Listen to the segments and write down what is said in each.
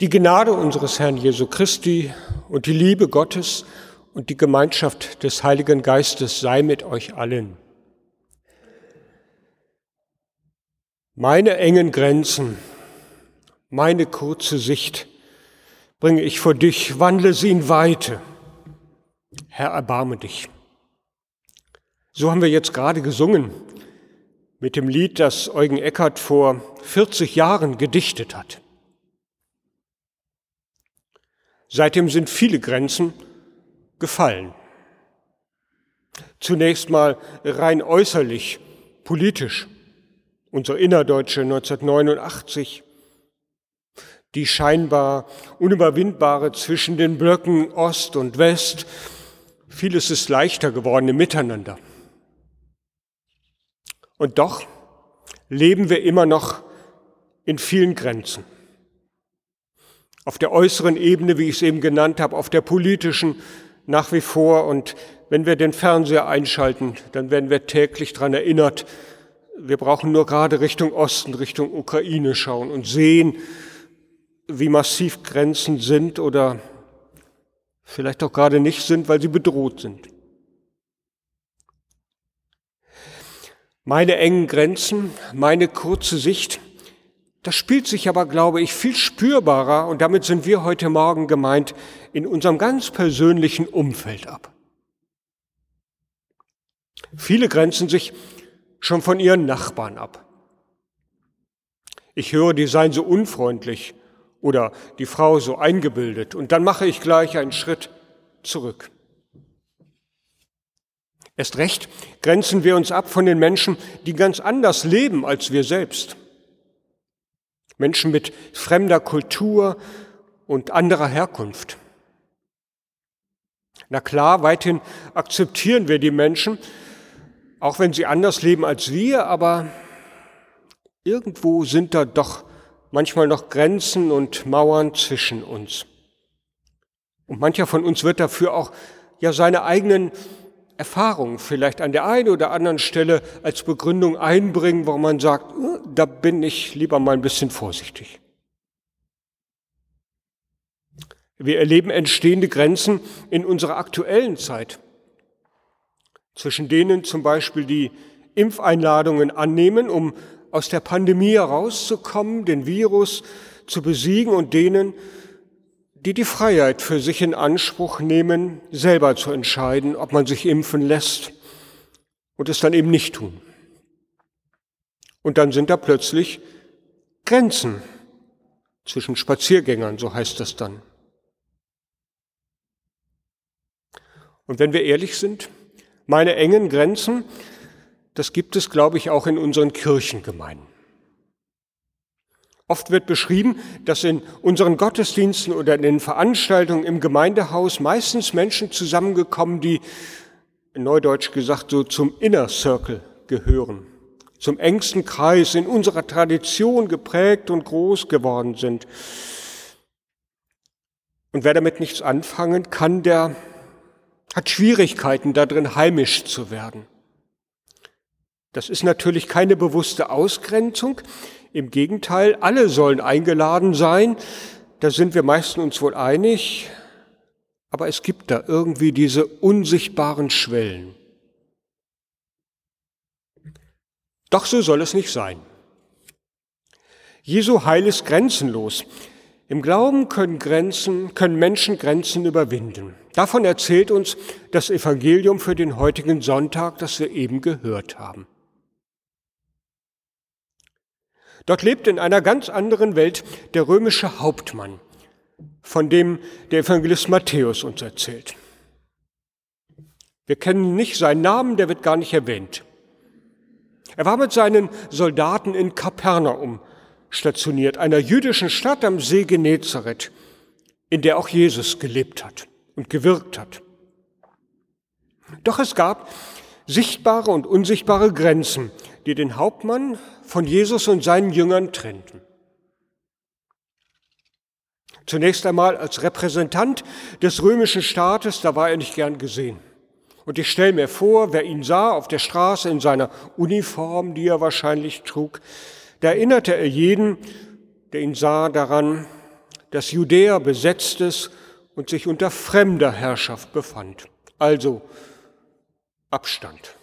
Die Gnade unseres Herrn Jesu Christi und die Liebe Gottes und die Gemeinschaft des Heiligen Geistes sei mit euch allen. Meine engen Grenzen, meine kurze Sicht bringe ich vor dich, wandle sie in Weite. Herr, erbarme dich. So haben wir jetzt gerade gesungen mit dem Lied, das Eugen Eckert vor 40 Jahren gedichtet hat. Seitdem sind viele Grenzen gefallen. Zunächst mal rein äußerlich, politisch. Unser Innerdeutsche 1989, die scheinbar unüberwindbare zwischen den Blöcken Ost und West. Vieles ist leichter geworden im Miteinander. Und doch leben wir immer noch in vielen Grenzen auf der äußeren Ebene, wie ich es eben genannt habe, auf der politischen nach wie vor. Und wenn wir den Fernseher einschalten, dann werden wir täglich daran erinnert, wir brauchen nur gerade Richtung Osten, Richtung Ukraine schauen und sehen, wie massiv Grenzen sind oder vielleicht auch gerade nicht sind, weil sie bedroht sind. Meine engen Grenzen, meine kurze Sicht, das spielt sich aber, glaube ich, viel spürbarer, und damit sind wir heute Morgen gemeint, in unserem ganz persönlichen Umfeld ab. Viele grenzen sich schon von ihren Nachbarn ab. Ich höre, die seien so unfreundlich oder die Frau so eingebildet und dann mache ich gleich einen Schritt zurück. Erst recht grenzen wir uns ab von den Menschen, die ganz anders leben als wir selbst. Menschen mit fremder Kultur und anderer Herkunft. Na klar, weithin akzeptieren wir die Menschen, auch wenn sie anders leben als wir, aber irgendwo sind da doch manchmal noch Grenzen und Mauern zwischen uns. Und mancher von uns wird dafür auch ja seine eigenen Erfahrung vielleicht an der einen oder anderen Stelle als Begründung einbringen, warum man sagt, äh, da bin ich lieber mal ein bisschen vorsichtig. Wir erleben entstehende Grenzen in unserer aktuellen Zeit, zwischen denen zum Beispiel die Impfeinladungen annehmen, um aus der Pandemie herauszukommen, den Virus zu besiegen und denen, die die Freiheit für sich in Anspruch nehmen, selber zu entscheiden, ob man sich impfen lässt und es dann eben nicht tun. Und dann sind da plötzlich Grenzen zwischen Spaziergängern, so heißt das dann. Und wenn wir ehrlich sind, meine engen Grenzen, das gibt es, glaube ich, auch in unseren Kirchengemeinden. Oft wird beschrieben, dass in unseren Gottesdiensten oder in den Veranstaltungen im Gemeindehaus meistens Menschen zusammengekommen, die, in Neudeutsch gesagt, so zum Inner Circle gehören, zum engsten Kreis, in unserer Tradition geprägt und groß geworden sind. Und wer damit nichts anfangen kann, der hat Schwierigkeiten, darin heimisch zu werden. Das ist natürlich keine bewusste Ausgrenzung. Im Gegenteil, alle sollen eingeladen sein. Da sind wir meistens uns wohl einig. Aber es gibt da irgendwie diese unsichtbaren Schwellen. Doch so soll es nicht sein. Jesu Heil ist grenzenlos. Im Glauben können Grenzen, können Menschen Grenzen überwinden. Davon erzählt uns das Evangelium für den heutigen Sonntag, das wir eben gehört haben. Dort lebt in einer ganz anderen Welt der römische Hauptmann, von dem der Evangelist Matthäus uns erzählt. Wir kennen nicht seinen Namen, der wird gar nicht erwähnt. Er war mit seinen Soldaten in Kapernaum stationiert, einer jüdischen Stadt am See Genezareth, in der auch Jesus gelebt hat und gewirkt hat. Doch es gab sichtbare und unsichtbare Grenzen, die den Hauptmann von Jesus und seinen Jüngern trennten. Zunächst einmal als Repräsentant des römischen Staates, da war er nicht gern gesehen. Und ich stelle mir vor, wer ihn sah auf der Straße in seiner Uniform, die er wahrscheinlich trug, da erinnerte er jeden, der ihn sah, daran, dass Judäa besetztes und sich unter fremder Herrschaft befand. Also Abstand.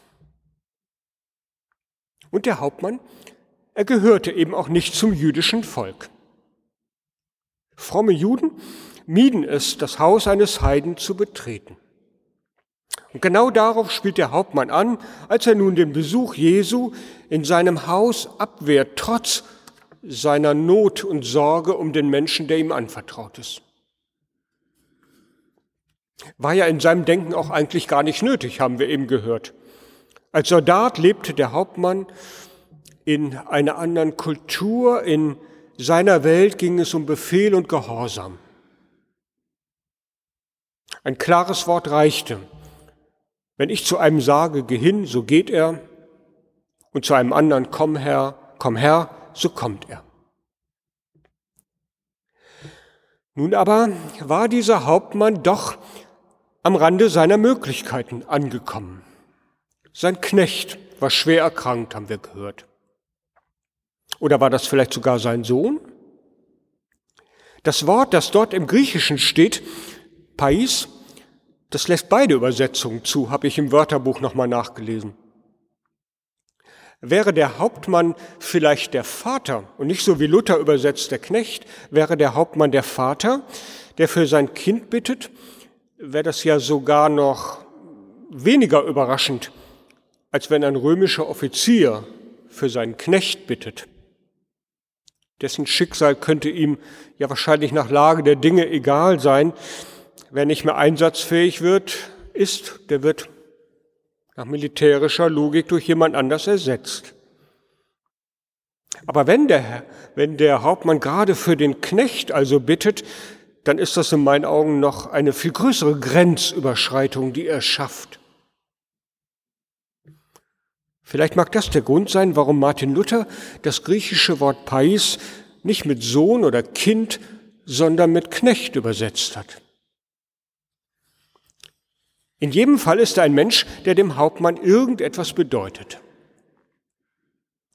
Und der Hauptmann, er gehörte eben auch nicht zum jüdischen Volk. Fromme Juden mieden es, das Haus eines Heiden zu betreten. Und genau darauf spielt der Hauptmann an, als er nun den Besuch Jesu in seinem Haus abwehrt, trotz seiner Not und Sorge um den Menschen, der ihm anvertraut ist. War ja in seinem Denken auch eigentlich gar nicht nötig, haben wir eben gehört. Als Soldat lebte der Hauptmann in einer anderen Kultur, in seiner Welt ging es um Befehl und Gehorsam. Ein klares Wort reichte. Wenn ich zu einem sage, geh hin, so geht er, und zu einem anderen, komm her, komm her, so kommt er. Nun aber war dieser Hauptmann doch am Rande seiner Möglichkeiten angekommen. Sein Knecht war schwer erkrankt, haben wir gehört. Oder war das vielleicht sogar sein Sohn? Das Wort, das dort im Griechischen steht, Pais, das lässt beide Übersetzungen zu, habe ich im Wörterbuch nochmal nachgelesen. Wäre der Hauptmann vielleicht der Vater und nicht so wie Luther übersetzt der Knecht, wäre der Hauptmann der Vater, der für sein Kind bittet, wäre das ja sogar noch weniger überraschend, als wenn ein römischer Offizier für seinen Knecht bittet. Dessen Schicksal könnte ihm ja wahrscheinlich nach Lage der Dinge egal sein. Wer nicht mehr einsatzfähig wird, ist, der wird nach militärischer Logik durch jemand anders ersetzt. Aber wenn der, wenn der Hauptmann gerade für den Knecht also bittet, dann ist das in meinen Augen noch eine viel größere Grenzüberschreitung, die er schafft. Vielleicht mag das der Grund sein, warum Martin Luther das griechische Wort Pais nicht mit Sohn oder Kind, sondern mit Knecht übersetzt hat. In jedem Fall ist er ein Mensch, der dem Hauptmann irgendetwas bedeutet.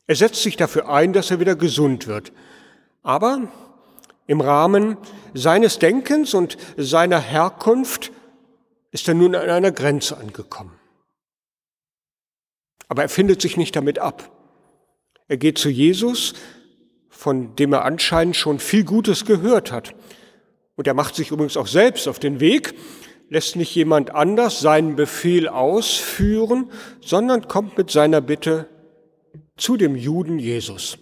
Er setzt sich dafür ein, dass er wieder gesund wird. Aber im Rahmen seines Denkens und seiner Herkunft ist er nun an einer Grenze angekommen. Aber er findet sich nicht damit ab. Er geht zu Jesus, von dem er anscheinend schon viel Gutes gehört hat. Und er macht sich übrigens auch selbst auf den Weg, lässt nicht jemand anders seinen Befehl ausführen, sondern kommt mit seiner Bitte zu dem Juden Jesus.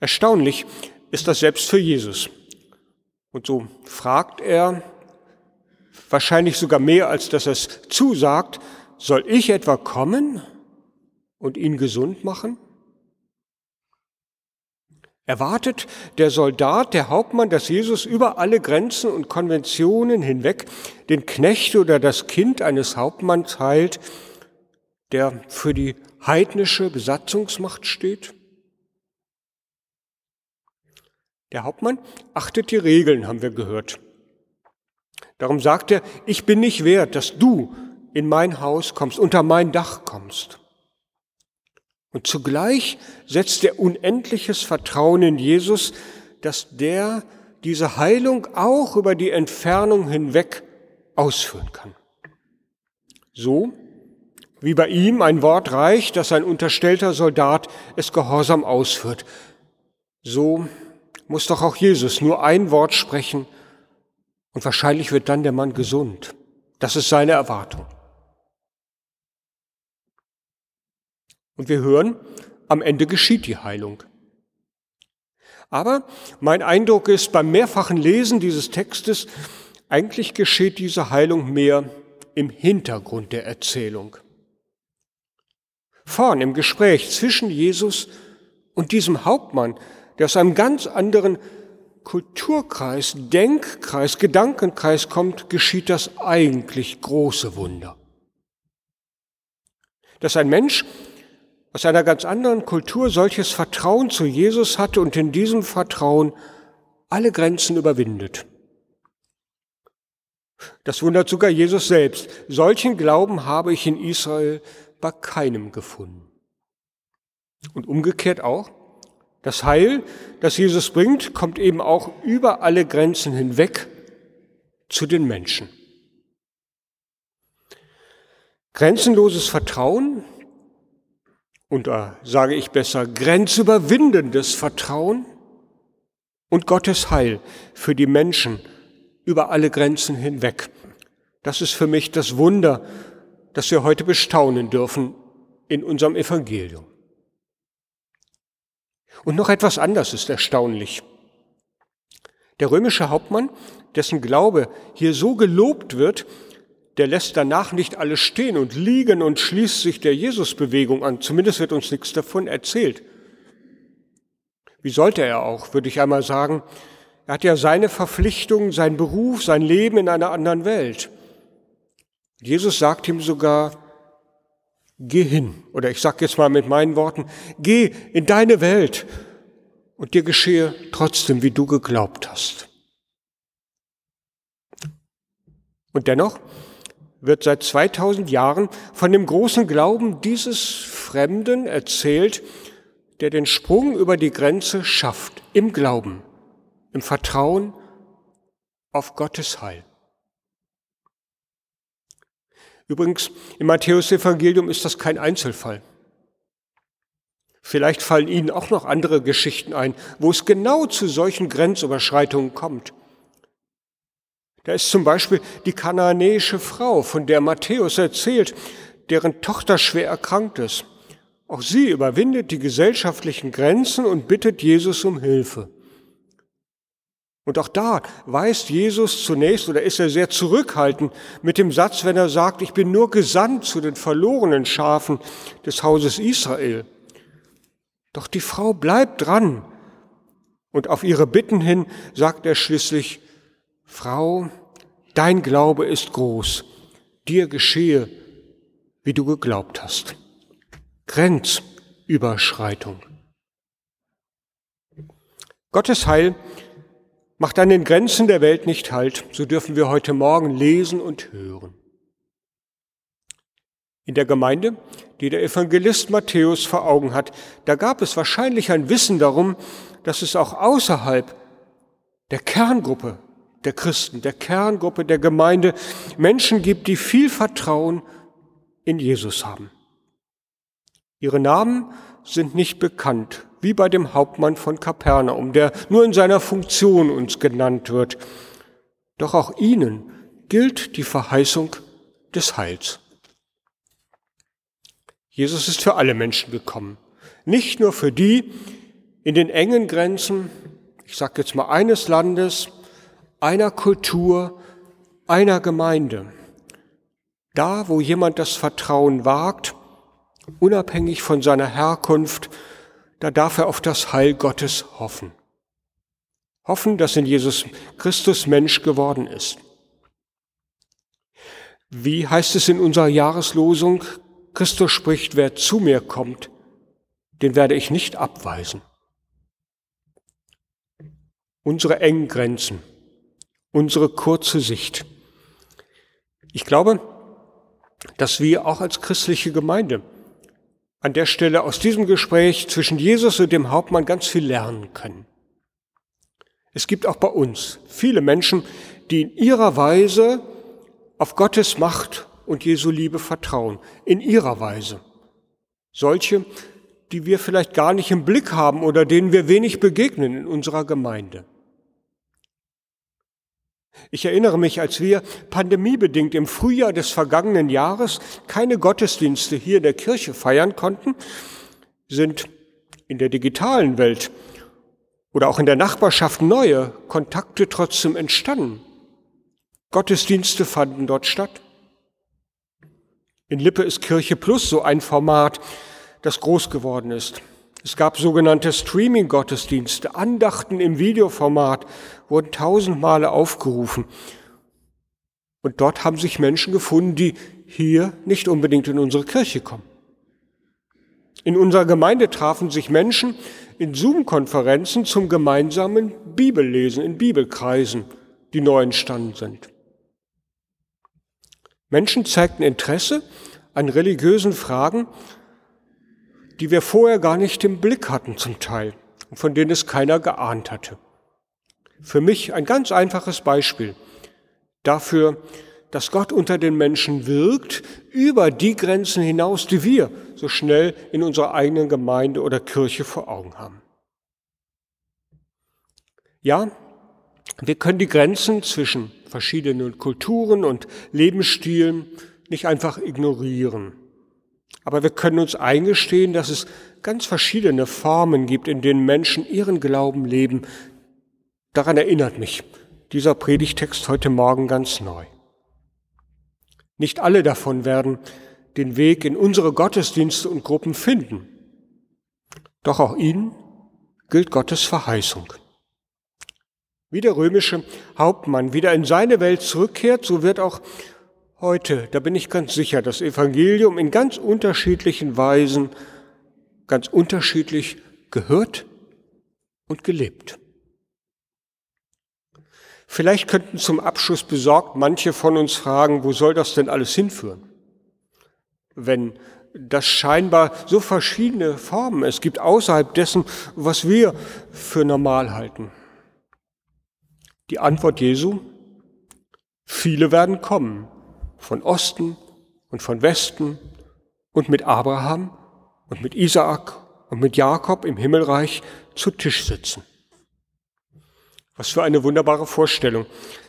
Erstaunlich ist das selbst für Jesus. Und so fragt er, wahrscheinlich sogar mehr, als dass er es zusagt, soll ich etwa kommen und ihn gesund machen? Erwartet der Soldat, der Hauptmann, dass Jesus über alle Grenzen und Konventionen hinweg den Knecht oder das Kind eines Hauptmanns heilt, der für die heidnische Besatzungsmacht steht? Der Hauptmann achtet die Regeln, haben wir gehört. Darum sagt er, ich bin nicht wert, dass du in mein Haus kommst, unter mein Dach kommst. Und zugleich setzt er unendliches Vertrauen in Jesus, dass der diese Heilung auch über die Entfernung hinweg ausführen kann. So wie bei ihm ein Wort reicht, dass ein unterstellter Soldat es gehorsam ausführt, so muss doch auch Jesus nur ein Wort sprechen und wahrscheinlich wird dann der Mann gesund. Das ist seine Erwartung. Und wir hören, am Ende geschieht die Heilung. Aber mein Eindruck ist, beim mehrfachen Lesen dieses Textes, eigentlich geschieht diese Heilung mehr im Hintergrund der Erzählung. Vorn im Gespräch zwischen Jesus und diesem Hauptmann, der aus einem ganz anderen Kulturkreis, Denkkreis, Gedankenkreis kommt, geschieht das eigentlich große Wunder. Dass ein Mensch aus einer ganz anderen Kultur solches Vertrauen zu Jesus hatte und in diesem Vertrauen alle Grenzen überwindet. Das wundert sogar Jesus selbst. Solchen Glauben habe ich in Israel bei keinem gefunden. Und umgekehrt auch, Das Heil, das Jesus bringt, kommt eben auch über alle Grenzen hinweg zu den Menschen. Grenzenloses Vertrauen, und da sage ich besser grenzüberwindendes Vertrauen und Gottes Heil für die Menschen über alle Grenzen hinweg. Das ist für mich das Wunder, das wir heute bestaunen dürfen in unserem Evangelium. Und noch etwas anderes ist erstaunlich. Der römische Hauptmann, dessen Glaube hier so gelobt wird, der lässt danach nicht alles stehen und liegen und schließt sich der Jesusbewegung an. Zumindest wird uns nichts davon erzählt. Wie sollte er auch, würde ich einmal sagen. Er hat ja seine Verpflichtung, sein Beruf, sein Leben in einer anderen Welt. Jesus sagt ihm sogar, geh hin. Oder ich sage jetzt mal mit meinen Worten, geh in deine Welt und dir geschehe trotzdem, wie du geglaubt hast. Und dennoch wird seit 2000 Jahren von dem großen Glauben dieses Fremden erzählt, der den Sprung über die Grenze schafft, im Glauben, im Vertrauen auf Gottes Heil. Übrigens, im Matthäus-Evangelium ist das kein Einzelfall. Vielleicht fallen Ihnen auch noch andere Geschichten ein, wo es genau zu solchen Grenzüberschreitungen kommt. Da ist zum Beispiel die kananäische Frau, von der Matthäus erzählt, deren Tochter schwer erkrankt ist. Auch sie überwindet die gesellschaftlichen Grenzen und bittet Jesus um Hilfe. Und auch da weist Jesus zunächst oder ist er sehr zurückhaltend mit dem Satz, wenn er sagt, ich bin nur gesandt zu den verlorenen Schafen des Hauses Israel. Doch die Frau bleibt dran. Und auf ihre Bitten hin sagt er schließlich, Frau, dein Glaube ist groß, dir geschehe, wie du geglaubt hast. Grenzüberschreitung. Gottes Heil macht an den Grenzen der Welt nicht Halt, so dürfen wir heute Morgen lesen und hören. In der Gemeinde, die der Evangelist Matthäus vor Augen hat, da gab es wahrscheinlich ein Wissen darum, dass es auch außerhalb der Kerngruppe der Christen, der Kerngruppe der Gemeinde Menschen gibt, die viel Vertrauen in Jesus haben. Ihre Namen sind nicht bekannt, wie bei dem Hauptmann von Kapernaum, der nur in seiner Funktion uns genannt wird. Doch auch ihnen gilt die Verheißung des Heils. Jesus ist für alle Menschen gekommen, nicht nur für die in den engen Grenzen, ich sage jetzt mal eines Landes, einer Kultur, einer Gemeinde. Da, wo jemand das Vertrauen wagt, unabhängig von seiner Herkunft, da darf er auf das Heil Gottes hoffen. Hoffen, dass in Jesus Christus Mensch geworden ist. Wie heißt es in unserer Jahreslosung? Christus spricht, wer zu mir kommt, den werde ich nicht abweisen. Unsere engen Grenzen, unsere kurze Sicht. Ich glaube, dass wir auch als christliche Gemeinde an der Stelle aus diesem Gespräch zwischen Jesus und dem Hauptmann ganz viel lernen können. Es gibt auch bei uns viele Menschen, die in ihrer Weise auf Gottes Macht und Jesu Liebe vertrauen, in ihrer Weise. Solche, die wir vielleicht gar nicht im Blick haben oder denen wir wenig begegnen in unserer Gemeinde. Ich erinnere mich, als wir pandemiebedingt im Frühjahr des vergangenen Jahres keine Gottesdienste hier in der Kirche feiern konnten, sind in der digitalen Welt oder auch in der Nachbarschaft neue Kontakte trotzdem entstanden. Gottesdienste fanden dort statt. In Lippe ist Kirche Plus so ein Format, das groß geworden ist. Es gab sogenannte Streaming-Gottesdienste, Andachten im Videoformat, wurden tausend Male aufgerufen. Und dort haben sich Menschen gefunden, die hier nicht unbedingt in unsere Kirche kommen. In unserer Gemeinde trafen sich Menschen in Zoom-Konferenzen zum gemeinsamen Bibellesen in Bibelkreisen, die neu entstanden sind. Menschen zeigten Interesse an religiösen Fragen die wir vorher gar nicht im Blick hatten zum Teil. und von denen es keiner geahnt hatte. Für mich ein ganz einfaches Beispiel dafür, dass Gott unter den Menschen wirkt, über die Grenzen hinaus, die wir so schnell in unserer eigenen Gemeinde oder Kirche vor Augen haben. Ja, wir können die Grenzen zwischen verschiedenen Kulturen und Lebensstilen nicht einfach ignorieren. Aber wir können uns eingestehen, dass es ganz verschiedene Formen gibt, in denen Menschen ihren Glauben leben. Daran erinnert mich dieser Predigtext heute Morgen ganz neu. Nicht alle davon werden den Weg in unsere Gottesdienste und Gruppen finden. Doch auch ihnen gilt Gottes Verheißung. Wie der römische Hauptmann wieder in seine Welt zurückkehrt, so wird auch heute, da bin ich ganz sicher, das Evangelium in ganz unterschiedlichen Weisen, ganz unterschiedlich gehört und gelebt. Vielleicht könnten zum Abschluss besorgt manche von uns fragen, wo soll das denn alles hinführen? Wenn das scheinbar so verschiedene Formen es gibt außerhalb dessen, was wir für normal halten. Die Antwort Jesu, viele werden kommen, von Osten und von Westen und mit Abraham und mit Isaak und mit Jakob im Himmelreich zu Tisch sitzen. Was für eine wunderbare Vorstellung.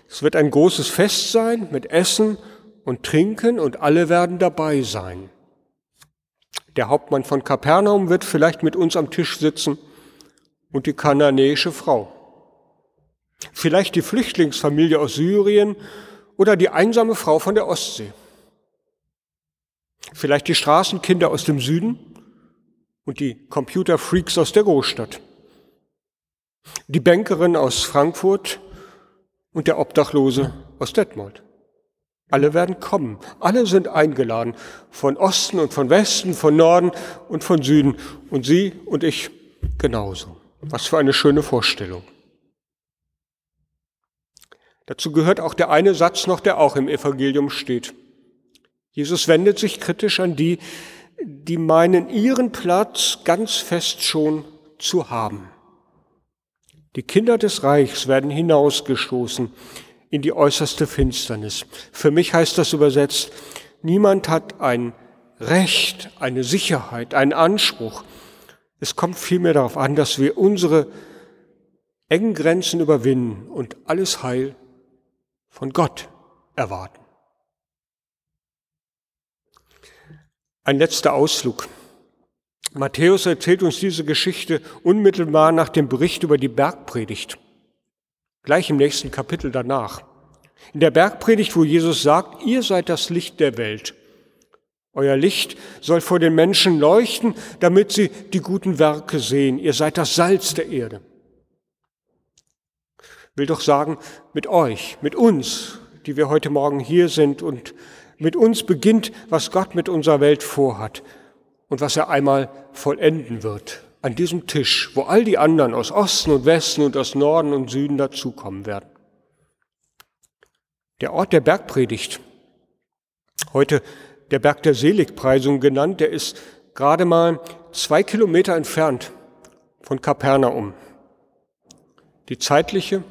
Es wird ein großes Fest sein mit Essen und Trinken und alle werden dabei sein. Der Hauptmann von Kapernaum wird vielleicht mit uns am Tisch sitzen und die kananäische Frau. Vielleicht die Flüchtlingsfamilie aus Syrien oder die einsame Frau von der Ostsee. Vielleicht die Straßenkinder aus dem Süden und die Computerfreaks aus der Großstadt die Bankerin aus Frankfurt und der Obdachlose aus Detmold. Alle werden kommen. Alle sind eingeladen. Von Osten und von Westen, von Norden und von Süden. Und Sie und ich genauso. Was für eine schöne Vorstellung. Dazu gehört auch der eine Satz noch, der auch im Evangelium steht. Jesus wendet sich kritisch an die, die meinen, ihren Platz ganz fest schon zu haben. Die Kinder des Reichs werden hinausgestoßen in die äußerste Finsternis. Für mich heißt das übersetzt, niemand hat ein Recht, eine Sicherheit, einen Anspruch. Es kommt vielmehr darauf an, dass wir unsere engen Grenzen überwinden und alles Heil von Gott erwarten. Ein letzter Ausflug. Matthäus erzählt uns diese Geschichte unmittelbar nach dem Bericht über die Bergpredigt. Gleich im nächsten Kapitel danach. In der Bergpredigt, wo Jesus sagt, ihr seid das Licht der Welt. Euer Licht soll vor den Menschen leuchten, damit sie die guten Werke sehen. Ihr seid das Salz der Erde. Will doch sagen, mit euch, mit uns, die wir heute Morgen hier sind und mit uns beginnt, was Gott mit unserer Welt vorhat und was er einmal vollenden wird an diesem Tisch, wo all die anderen aus Osten und Westen und aus Norden und Süden dazukommen werden. Der Ort der Bergpredigt, heute der Berg der Seligpreisung genannt, der ist gerade mal zwei Kilometer entfernt von Kapernaum. Die zeitliche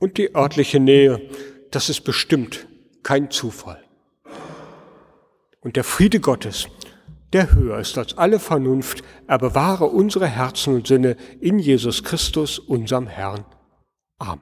und die örtliche Nähe, das ist bestimmt kein Zufall. Und der Friede Gottes, der höher ist als alle Vernunft, er bewahre unsere Herzen und Sinne in Jesus Christus, unserem Herrn.